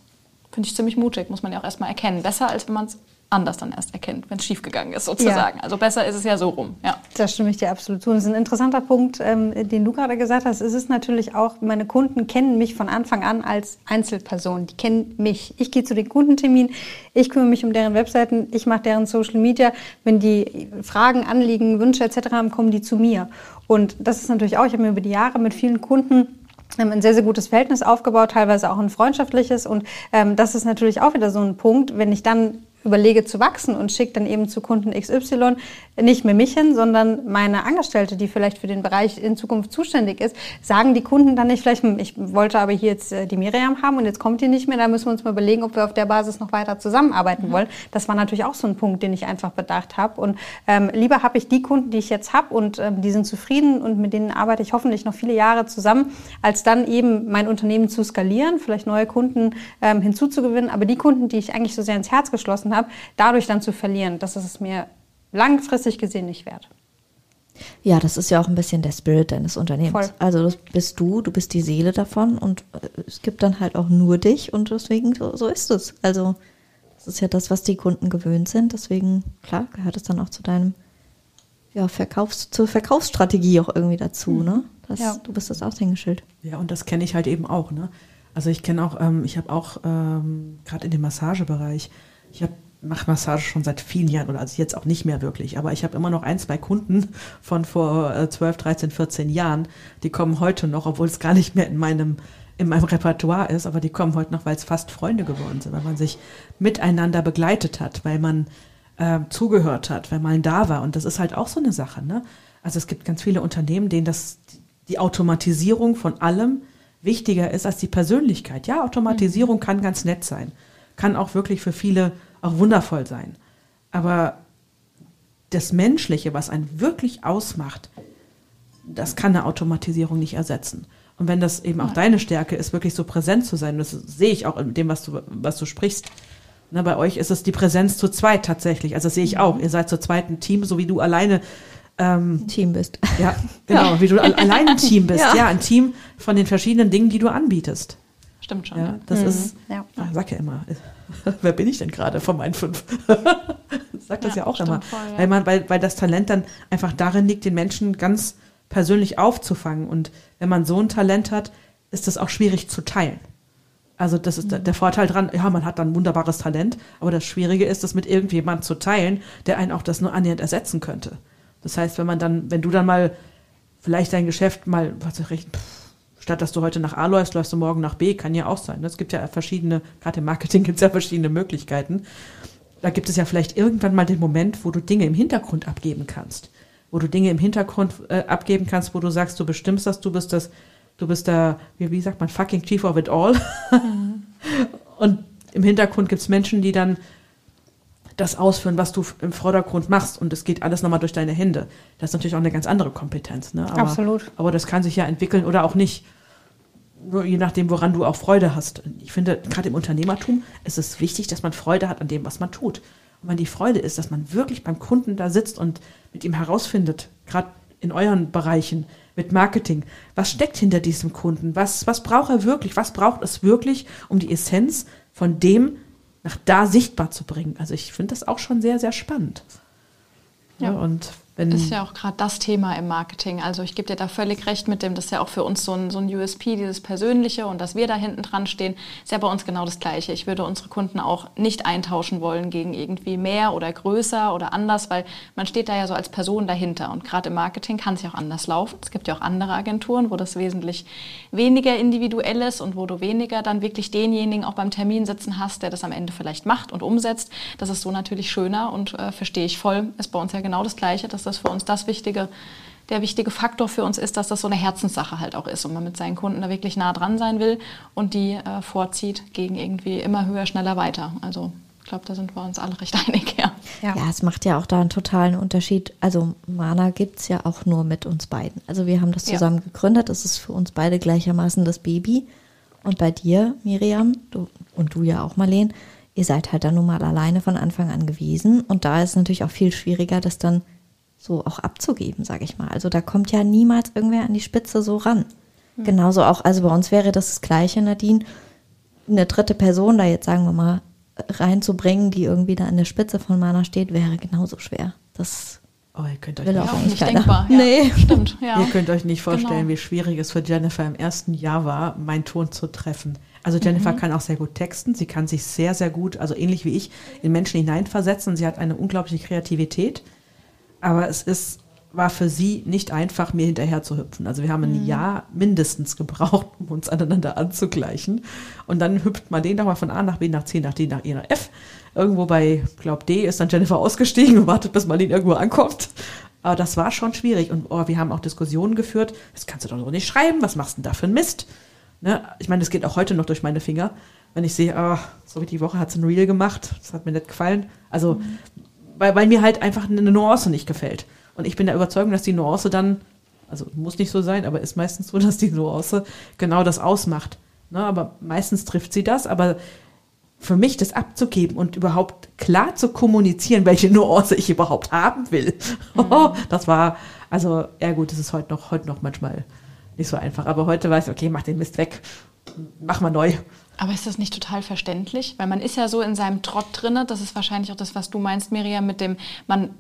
Finde ich ziemlich mutig, muss man ja auch erstmal erkennen. Besser, als wenn man es anders dann erst erkennt, wenn es schiefgegangen ist, sozusagen. Ja. Also besser ist es ja so rum. Ja. Da stimme ich dir absolut zu. Das ist ein interessanter Punkt, ähm, den du gerade gesagt hast. Es ist natürlich auch, meine Kunden kennen mich von Anfang an als Einzelperson. Die kennen mich. Ich gehe zu den Kundenterminen, ich kümmere mich um deren Webseiten, ich mache deren Social Media. Wenn die Fragen, Anliegen, Wünsche etc. haben, kommen die zu mir. Und das ist natürlich auch, ich habe mir über die Jahre mit vielen Kunden haben ein sehr, sehr gutes Verhältnis aufgebaut, teilweise auch ein freundschaftliches. Und ähm, das ist natürlich auch wieder so ein Punkt, wenn ich dann überlege zu wachsen und schicke dann eben zu Kunden XY nicht mehr mich hin, sondern meine Angestellte, die vielleicht für den Bereich in Zukunft zuständig ist, sagen die Kunden dann nicht vielleicht, hm, ich wollte aber hier jetzt äh, die Miriam haben und jetzt kommt die nicht mehr, da müssen wir uns mal überlegen, ob wir auf der Basis noch weiter zusammenarbeiten mhm. wollen. Das war natürlich auch so ein Punkt, den ich einfach bedacht habe. Und ähm, lieber habe ich die Kunden, die ich jetzt habe und ähm, die sind zufrieden und mit denen arbeite ich hoffentlich noch viele Jahre zusammen, als dann eben mein Unternehmen zu skalieren, vielleicht neue Kunden ähm, hinzuzugewinnen. Aber die Kunden, die ich eigentlich so sehr ins Herz geschlossen habe, dadurch dann zu verlieren, das ist es mir langfristig gesehen nicht wert. Ja, das ist ja auch ein bisschen der Spirit deines Unternehmens. Voll. Also das bist du, du bist die Seele davon und äh, es gibt dann halt auch nur dich und deswegen so, so ist es. Also das ist ja das, was die Kunden gewöhnt sind. Deswegen, klar, gehört es dann auch zu deinem, ja, Verkaufs-, zur Verkaufsstrategie auch irgendwie dazu, mhm. ne? Das, ja. Du bist das Aushängeschild. Ja, und das kenne ich halt eben auch, ne? Also ich kenne auch, ähm, ich habe auch ähm, gerade in dem Massagebereich, ich habe mache Massage schon seit vielen Jahren oder also jetzt auch nicht mehr wirklich, aber ich habe immer noch ein, zwei Kunden von vor 12, 13, 14 Jahren, die kommen heute noch, obwohl es gar nicht mehr in meinem in meinem Repertoire ist, aber die kommen heute noch, weil es fast Freunde geworden sind, weil man sich miteinander begleitet hat, weil man äh, zugehört hat, weil man da war und das ist halt auch so eine Sache, ne? Also es gibt ganz viele Unternehmen, denen das die Automatisierung von allem wichtiger ist als die Persönlichkeit. Ja, Automatisierung mhm. kann ganz nett sein, kann auch wirklich für viele auch wundervoll sein. Aber das Menschliche, was einen wirklich ausmacht, das kann eine Automatisierung nicht ersetzen. Und wenn das eben auch deine Stärke ist, wirklich so präsent zu sein, das sehe ich auch in dem, was du, was du sprichst. Na, bei euch ist es die Präsenz zu zweit tatsächlich. Also das sehe ich auch. Ihr seid zu zweiten Team, so wie du alleine ähm, Team bist. Ja, genau, ja. wie du allein ein Team bist. Ja. ja. ein Team von den verschiedenen Dingen, die du anbietest. Stimmt schon. Ja, das mhm. ist, ja. sag ja immer, wer bin ich denn gerade von meinen fünf? Sagt das ja, ja auch immer. Voll, ja. Weil, man, weil, weil das Talent dann einfach darin liegt, den Menschen ganz persönlich aufzufangen. Und wenn man so ein Talent hat, ist das auch schwierig zu teilen. Also das ist mhm. der Vorteil dran, ja, man hat dann ein wunderbares Talent, aber das Schwierige ist, das mit irgendjemandem zu teilen, der einen auch das nur annähernd ersetzen könnte. Das heißt, wenn man dann, wenn du dann mal vielleicht dein Geschäft mal, was ich, pff, statt dass du heute nach A läufst, läufst du morgen nach B, kann ja auch sein. Es gibt ja verschiedene, gerade im Marketing gibt es ja verschiedene Möglichkeiten. Da gibt es ja vielleicht irgendwann mal den Moment, wo du Dinge im Hintergrund abgeben kannst. Wo du Dinge im Hintergrund äh, abgeben kannst, wo du sagst, du bestimmst das, du bist das, du bist der, wie, wie sagt man, fucking chief of it all. Mhm. Und im Hintergrund gibt es Menschen, die dann das ausführen, was du im Vordergrund machst und es geht alles nochmal durch deine Hände. Das ist natürlich auch eine ganz andere Kompetenz. Ne? Aber, Absolut. Aber das kann sich ja entwickeln oder auch nicht. Nur je nachdem, woran du auch Freude hast. Ich finde, gerade im Unternehmertum ist es wichtig, dass man Freude hat an dem, was man tut. Und wenn die Freude ist, dass man wirklich beim Kunden da sitzt und mit ihm herausfindet, gerade in euren Bereichen mit Marketing, was steckt hinter diesem Kunden? Was, was braucht er wirklich? Was braucht es wirklich, um die Essenz von dem nach da sichtbar zu bringen. Also ich finde das auch schon sehr, sehr spannend. Ja. ja und wenn ist ja auch gerade das Thema im Marketing. Also ich gebe dir da völlig recht mit dem, das ist ja auch für uns so ein, so ein USP, dieses Persönliche und dass wir da hinten dran stehen, ist ja bei uns genau das Gleiche. Ich würde unsere Kunden auch nicht eintauschen wollen gegen irgendwie mehr oder größer oder anders, weil man steht da ja so als Person dahinter. Und gerade im Marketing kann es ja auch anders laufen. Es gibt ja auch andere Agenturen, wo das wesentlich weniger individuell ist und wo du weniger dann wirklich denjenigen auch beim Termin sitzen hast, der das am Ende vielleicht macht und umsetzt. Das ist so natürlich schöner und äh, verstehe ich voll. Ist bei uns ja genau das Gleiche, dass das für uns das Wichtige, der wichtige Faktor für uns ist, dass das so eine Herzenssache halt auch ist und man mit seinen Kunden da wirklich nah dran sein will und die äh, vorzieht gegen irgendwie immer höher, schneller, weiter. Also ich glaube, da sind wir uns alle recht einig, ja. ja. Ja, es macht ja auch da einen totalen Unterschied. Also Mana gibt es ja auch nur mit uns beiden. Also wir haben das zusammen ja. gegründet. Es ist für uns beide gleichermaßen das Baby. Und bei dir, Miriam, du, und du ja auch, Marleen, ihr seid halt dann nun mal alleine von Anfang an gewesen. Und da ist es natürlich auch viel schwieriger, das dann so auch abzugeben, sage ich mal. Also da kommt ja niemals irgendwer an die Spitze so ran. Mhm. Genauso auch, also bei uns wäre das das Gleiche, Nadine, eine dritte Person, da jetzt sagen wir mal reinzubringen, die irgendwie da an der Spitze von Mana steht, wäre genauso schwer. Das Oh, ihr könnt euch will nicht, auch nicht keiner. denkbar. Ja, Nee. Stimmt, ja. ihr könnt euch nicht vorstellen, Genau. wie schwierig es für Jennifer im ersten Jahr war, meinen Ton zu treffen. Also Jennifer kann auch sehr gut texten, sie kann sich sehr, sehr gut, also ähnlich wie ich, in Menschen hineinversetzen. Sie hat eine unglaubliche Kreativität, aber es ist, war für sie nicht einfach, mir hinterher zu hüpfen. Also wir haben ein Jahr mindestens gebraucht, um uns aneinander anzugleichen. Und dann hüpft man den doch mal von A nach B nach C nach D nach E nach F. Irgendwo bei, glaub D ist dann Jennifer ausgestiegen und wartet, bis Marlene irgendwo ankommt. Aber das war schon schwierig. Und oh, wir haben auch Diskussionen geführt. Das kannst du doch so nicht schreiben. Was machst du denn da für ein Mist? Ne? Ich meine, das geht auch heute noch durch meine Finger. Wenn ich sehe, ah, so wie die Woche hat sie ein Reel gemacht. Das hat mir nicht gefallen. Also, weil, weil mir halt einfach eine Nuance nicht gefällt. Und ich bin der Überzeugung, dass die Nuance dann, also muss nicht so sein, aber ist meistens so, dass die Nuance genau das ausmacht. Ne? Aber meistens trifft sie das. Aber für mich das abzugeben und überhaupt klar zu kommunizieren, welche Nuance ich überhaupt haben will. das war, also, ja gut, das ist heute noch, heute noch manchmal nicht so einfach. Aber heute weiß ich, okay, mach den Mist weg. Mach mal neu. Aber ist das nicht total verständlich? Weil man ist ja so in seinem Trott drinne. Das ist wahrscheinlich auch das, was du meinst, Miriam, mit dem, man,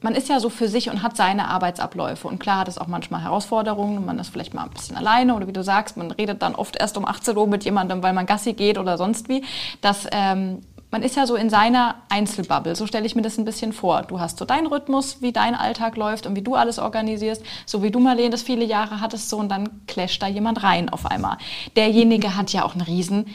man ist ja so für sich und hat seine Arbeitsabläufe. Und klar hat es auch manchmal Herausforderungen. Man ist vielleicht mal ein bisschen alleine oder wie du sagst, man redet dann oft erst um 18 Uhr mit jemandem, weil man Gassi geht oder sonst wie. Das, ähm, man ist ja so in seiner Einzelbubble. So stelle ich mir das ein bisschen vor. Du hast so deinen Rhythmus, wie dein Alltag läuft und wie du alles organisierst. So wie du, Marlene, das viele Jahre hattest, so und dann clasht da jemand rein auf einmal. Derjenige hat ja auch einen riesen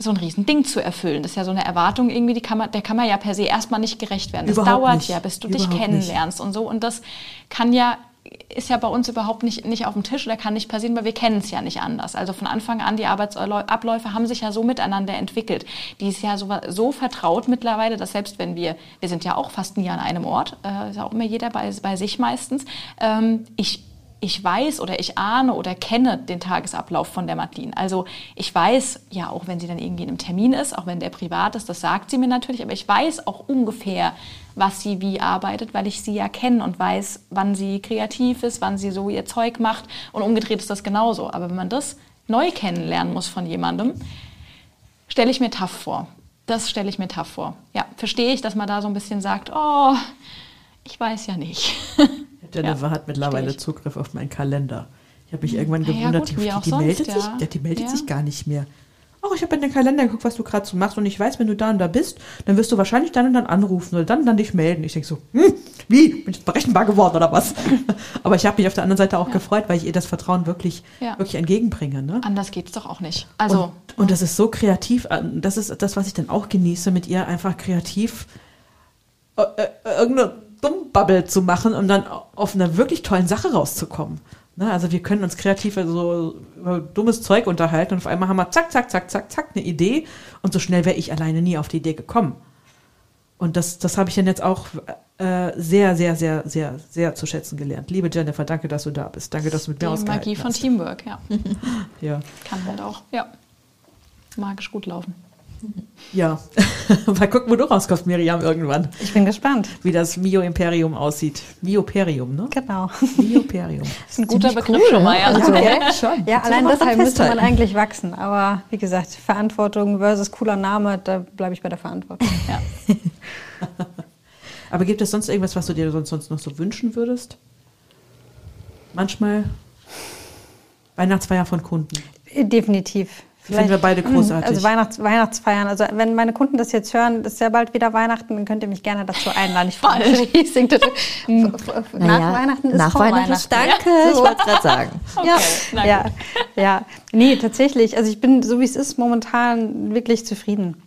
so ein Riesending zu erfüllen. Das ist ja so eine Erwartung irgendwie, die kann man, der kann man ja per se erstmal nicht gerecht werden. Das Überhaupt dauert nicht. ja, bis du dich Überhaupt kennenlernst und so. Und das kann ja, ist ja bei uns überhaupt nicht, nicht auf dem Tisch oder kann nicht passieren, weil wir kennen es ja nicht anders. Also von Anfang an, die Arbeitsabläufe haben sich ja so miteinander entwickelt. Die ist ja so, so vertraut mittlerweile, dass selbst wenn wir, wir sind ja auch fast nie an einem Ort, äh, ist ja auch immer jeder bei, bei sich meistens, ähm, ich ich weiß oder ich ahne oder kenne den Tagesablauf von der Madeline. Also ich weiß ja auch, wenn sie dann irgendwie in einem Termin ist, auch wenn der privat ist, das sagt sie mir natürlich, aber ich weiß auch ungefähr, was sie wie arbeitet, weil ich sie ja kenne und weiß, wann sie kreativ ist, wann sie so ihr Zeug macht und umgedreht ist das genauso. Aber wenn man das neu kennenlernen muss von jemandem, stelle ich mir tough vor. Das stelle ich mir tough vor. Ja, verstehe ich, dass man da so ein bisschen sagt, oh, ich weiß ja nicht. Jennifer Ja, hat mittlerweile. Zugriff auf meinen Kalender. Ich habe mich irgendwann Na ja, gewundert, gut, wie die, die, sonst, meldet, ja. sich, ja, die meldet Ja. sich gar nicht mehr. Oh, ich habe in den Kalender geguckt, was du gerade so machst und ich weiß, wenn du da und da bist, dann wirst du wahrscheinlich dann und dann anrufen oder dann und dann dich melden. Ich denke so, hm, wie? Bin ich berechenbar geworden oder was? Aber ich habe mich auf der anderen Seite auch gefreut, weil ich ihr das Vertrauen wirklich, Ja. wirklich entgegenbringe. Ne? Anders geht's doch auch nicht. Also, und, und das ist so kreativ. äh, Das ist das, was ich dann auch genieße, mit ihr einfach kreativ äh, äh, irgendeine Dummbubble zu machen und dann auf einer wirklich tollen Sache rauszukommen. Ne? Also wir können uns kreativ so über dummes Zeug unterhalten und auf einmal haben wir zack, zack, zack, zack, zack eine Idee und so schnell wäre ich alleine nie auf die Idee gekommen. Und das, das habe ich dann jetzt auch äh, sehr, sehr, sehr, sehr, sehr zu schätzen gelernt. Liebe Jennifer, danke, dass du da bist. Danke, dass du mit die mir ausgehalten Magie von hast. Teamwork, ja. Ja. Kann halt auch, ja. Magisch gut laufen. Ja, mal gucken, wo du rauskommst, Miriam, irgendwann. Ich bin gespannt. Wie das Mio-Imperium aussieht. Mioperium, ne? Genau. Mioperium. Das ist ein guter Begriff cool, schon mal, ja. Also, Ja, schon. Ja, allein deshalb müsste man eigentlich wachsen. Aber wie gesagt, Verantwortung versus cooler Name, da bleibe ich bei der Verantwortung. ja. Aber gibt es sonst irgendwas, was du dir sonst, sonst noch so wünschen würdest? Manchmal Weihnachtsfeier von Kunden. Definitiv. Finden wir beide großartig. Also Weihnachts Weihnachtsfeiern. Also wenn meine Kunden das jetzt hören, ist ja bald wieder Weihnachten, dann könnt ihr mich gerne dazu einladen. Ich freue mich riesig. Das- Nach Naja, Weihnachten ist nach vor Weihnachten. Weihnachten. Danke, Ja, ich so. wollte gerade sagen. Okay, Ja. Ja, ja. Nee, tatsächlich. Also ich bin, so wie es ist, momentan wirklich zufrieden.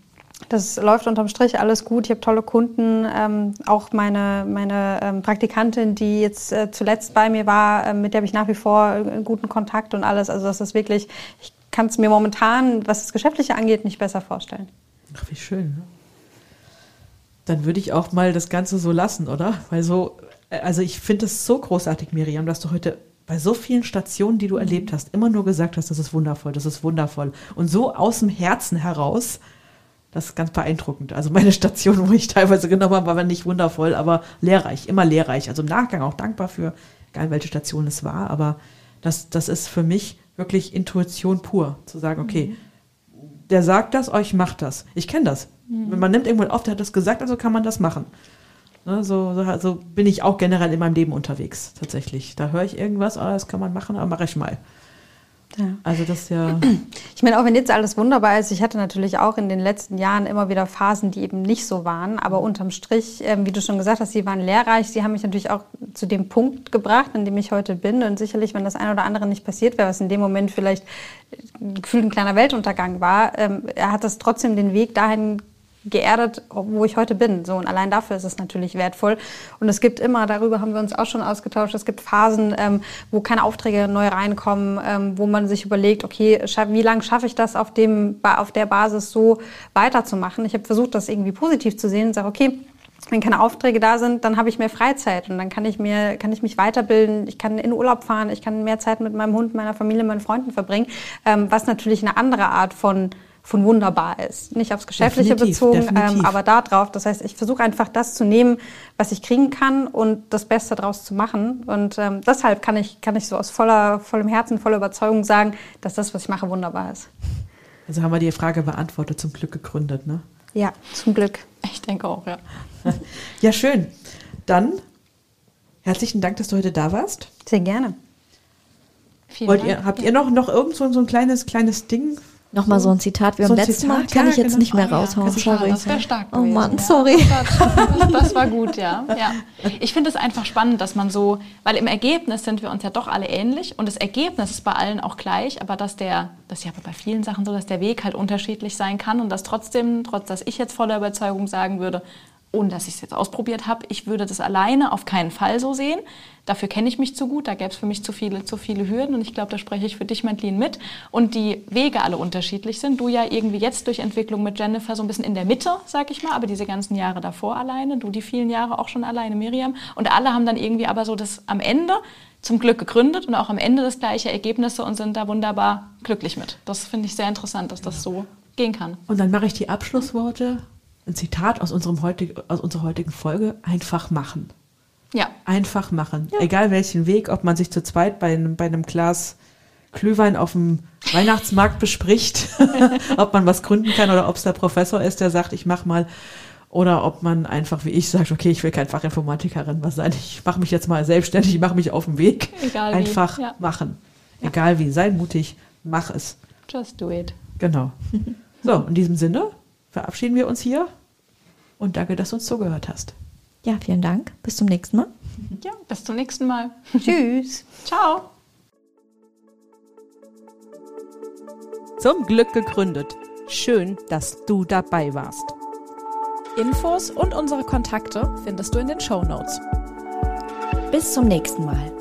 Das läuft unterm Strich alles gut. Ich habe tolle Kunden. Ähm, auch meine, meine ähm, Praktikantin, die jetzt äh, zuletzt bei mir war, äh, mit der habe ich nach wie vor einen guten Kontakt und alles. Also das ist wirklich, ich kann es mir momentan, was das Geschäftliche angeht, nicht besser vorstellen. Ach, wie schön. Ne? Dann würde ich auch mal das Ganze so lassen, oder? Weil so, äh, also ich finde es so großartig, Miriam, dass du heute bei so vielen Stationen, die du erlebt hast, immer nur gesagt hast, das ist wundervoll, das ist wundervoll. Und so aus dem Herzen heraus, das ist ganz beeindruckend. Also meine Station, wo ich teilweise genommen habe, war nicht wundervoll, aber lehrreich, immer lehrreich. Also im Nachgang auch dankbar für, egal welche Station es war, aber das, das ist für mich wirklich Intuition pur, zu sagen, okay, der sagt das, euch macht das. Ich kenne das. Mhm. Man nimmt irgendwann auf, der hat das gesagt, also kann man das machen. Ne, so, so, so, bin ich auch generell in meinem Leben unterwegs, tatsächlich. Da höre ich irgendwas, oh, das kann man machen, aber mache ich mal. Ja. Also das ja. Ich meine, auch wenn jetzt alles wunderbar ist, ich hatte natürlich auch in den letzten Jahren immer wieder Phasen, die eben nicht so waren. Aber mhm. unterm Strich, äh, wie du schon gesagt hast, sie waren lehrreich. Sie haben mich natürlich auch zu dem Punkt gebracht, an dem ich heute bin. Und sicherlich, wenn das eine oder andere nicht passiert wäre, was in dem Moment vielleicht gefühlt ein kleiner Weltuntergang war, ähm, hat das trotzdem den Weg dahin geerdet, wo ich heute bin. So und allein dafür ist es natürlich wertvoll. Und es gibt immer, darüber haben wir uns auch schon ausgetauscht, es gibt Phasen, ähm, wo keine Aufträge neu reinkommen, ähm, wo man sich überlegt, okay, wie lange schaffe ich das auf dem auf der Basis so weiterzumachen? Ich habe versucht, das irgendwie positiv zu sehen und sage, okay, wenn keine Aufträge da sind, dann habe ich mehr Freizeit und dann kann ich mir, kann ich mich weiterbilden, ich kann in Urlaub fahren, ich kann mehr Zeit mit meinem Hund, meiner Familie, meinen Freunden verbringen, ähm, was natürlich eine andere Art von von wunderbar ist. Nicht aufs Geschäftliche definitiv, bezogen, definitiv. Ähm, aber darauf. Das heißt, ich versuche einfach das zu nehmen, was ich kriegen kann und das Beste daraus zu machen. Und ähm, deshalb kann ich, kann ich so aus voller, vollem Herzen, voller Überzeugung sagen, dass das, was ich mache, wunderbar ist. Also haben wir die Frage beantwortet, zum Glück gegründet, ne? Ja, zum Glück. Ich denke auch, ja. ja, schön. Dann herzlichen Dank, dass du heute da warst. Sehr gerne. Wollt ihr, habt ihr noch, noch irgend so, so ein kleines, kleines Ding, Nochmal so ein Zitat wie beim so letzten Mal, kann ja, ich jetzt genau. nicht mehr oh, raushauen. Ja, sorry. Das wäre stark Oh Mann, sorry. Das, das, war gut, ja. ja. Ich finde es einfach spannend, dass man so, weil im Ergebnis sind wir uns ja doch alle ähnlich und das Ergebnis ist bei allen auch gleich, aber dass der, das ist ja bei vielen Sachen so, dass der Weg halt unterschiedlich sein kann und dass trotzdem, trotz dass ich jetzt voller Überzeugung sagen würde, ohne dass ich es jetzt ausprobiert habe. Ich würde das alleine auf keinen Fall so sehen. Dafür kenne ich mich zu gut, da gäbe es für mich zu viele, zu viele Hürden und ich glaube, da spreche ich für dich, Mantlin, mit. Und die Wege alle unterschiedlich sind. Du ja irgendwie jetzt durch Entwicklung mit Jennifer so ein bisschen in der Mitte, sag ich mal, aber diese ganzen Jahre davor alleine, du die vielen Jahre auch schon alleine, Miriam. Und alle haben dann irgendwie aber so das am Ende zum Glück gegründet und auch am Ende das gleiche Ergebnisse und sind da wunderbar glücklich mit. Das finde ich sehr interessant, dass das so gehen kann. Und dann mache ich die Abschlussworte ein Zitat aus, unserem heutig, aus unserer heutigen Folge, einfach machen. Ja. Einfach machen. Ja. Egal welchen Weg, ob man sich zu zweit bei einem, bei einem Glas Glühwein auf dem Weihnachtsmarkt bespricht, ob man was gründen kann oder ob es der Professor ist, der sagt, ich mach mal. Oder ob man einfach wie ich sagt, okay, ich will kein Fachinformatikerin was sein, ich mache mich jetzt mal selbstständig, ich mache mich auf den Weg. Egal einfach ja. machen. Ja. Egal wie, sei mutig, mach es. Just do it. Genau. So, in diesem Sinne, verabschieden wir uns hier und danke, dass du uns zugehört hast. Ja, vielen Dank. Bis zum nächsten Mal. Ja, bis zum nächsten Mal. Tschüss. Ciao. Zum Glück gegründet. Schön, dass du dabei warst. Infos und unsere Kontakte findest du in den Show Notes. Bis zum nächsten Mal.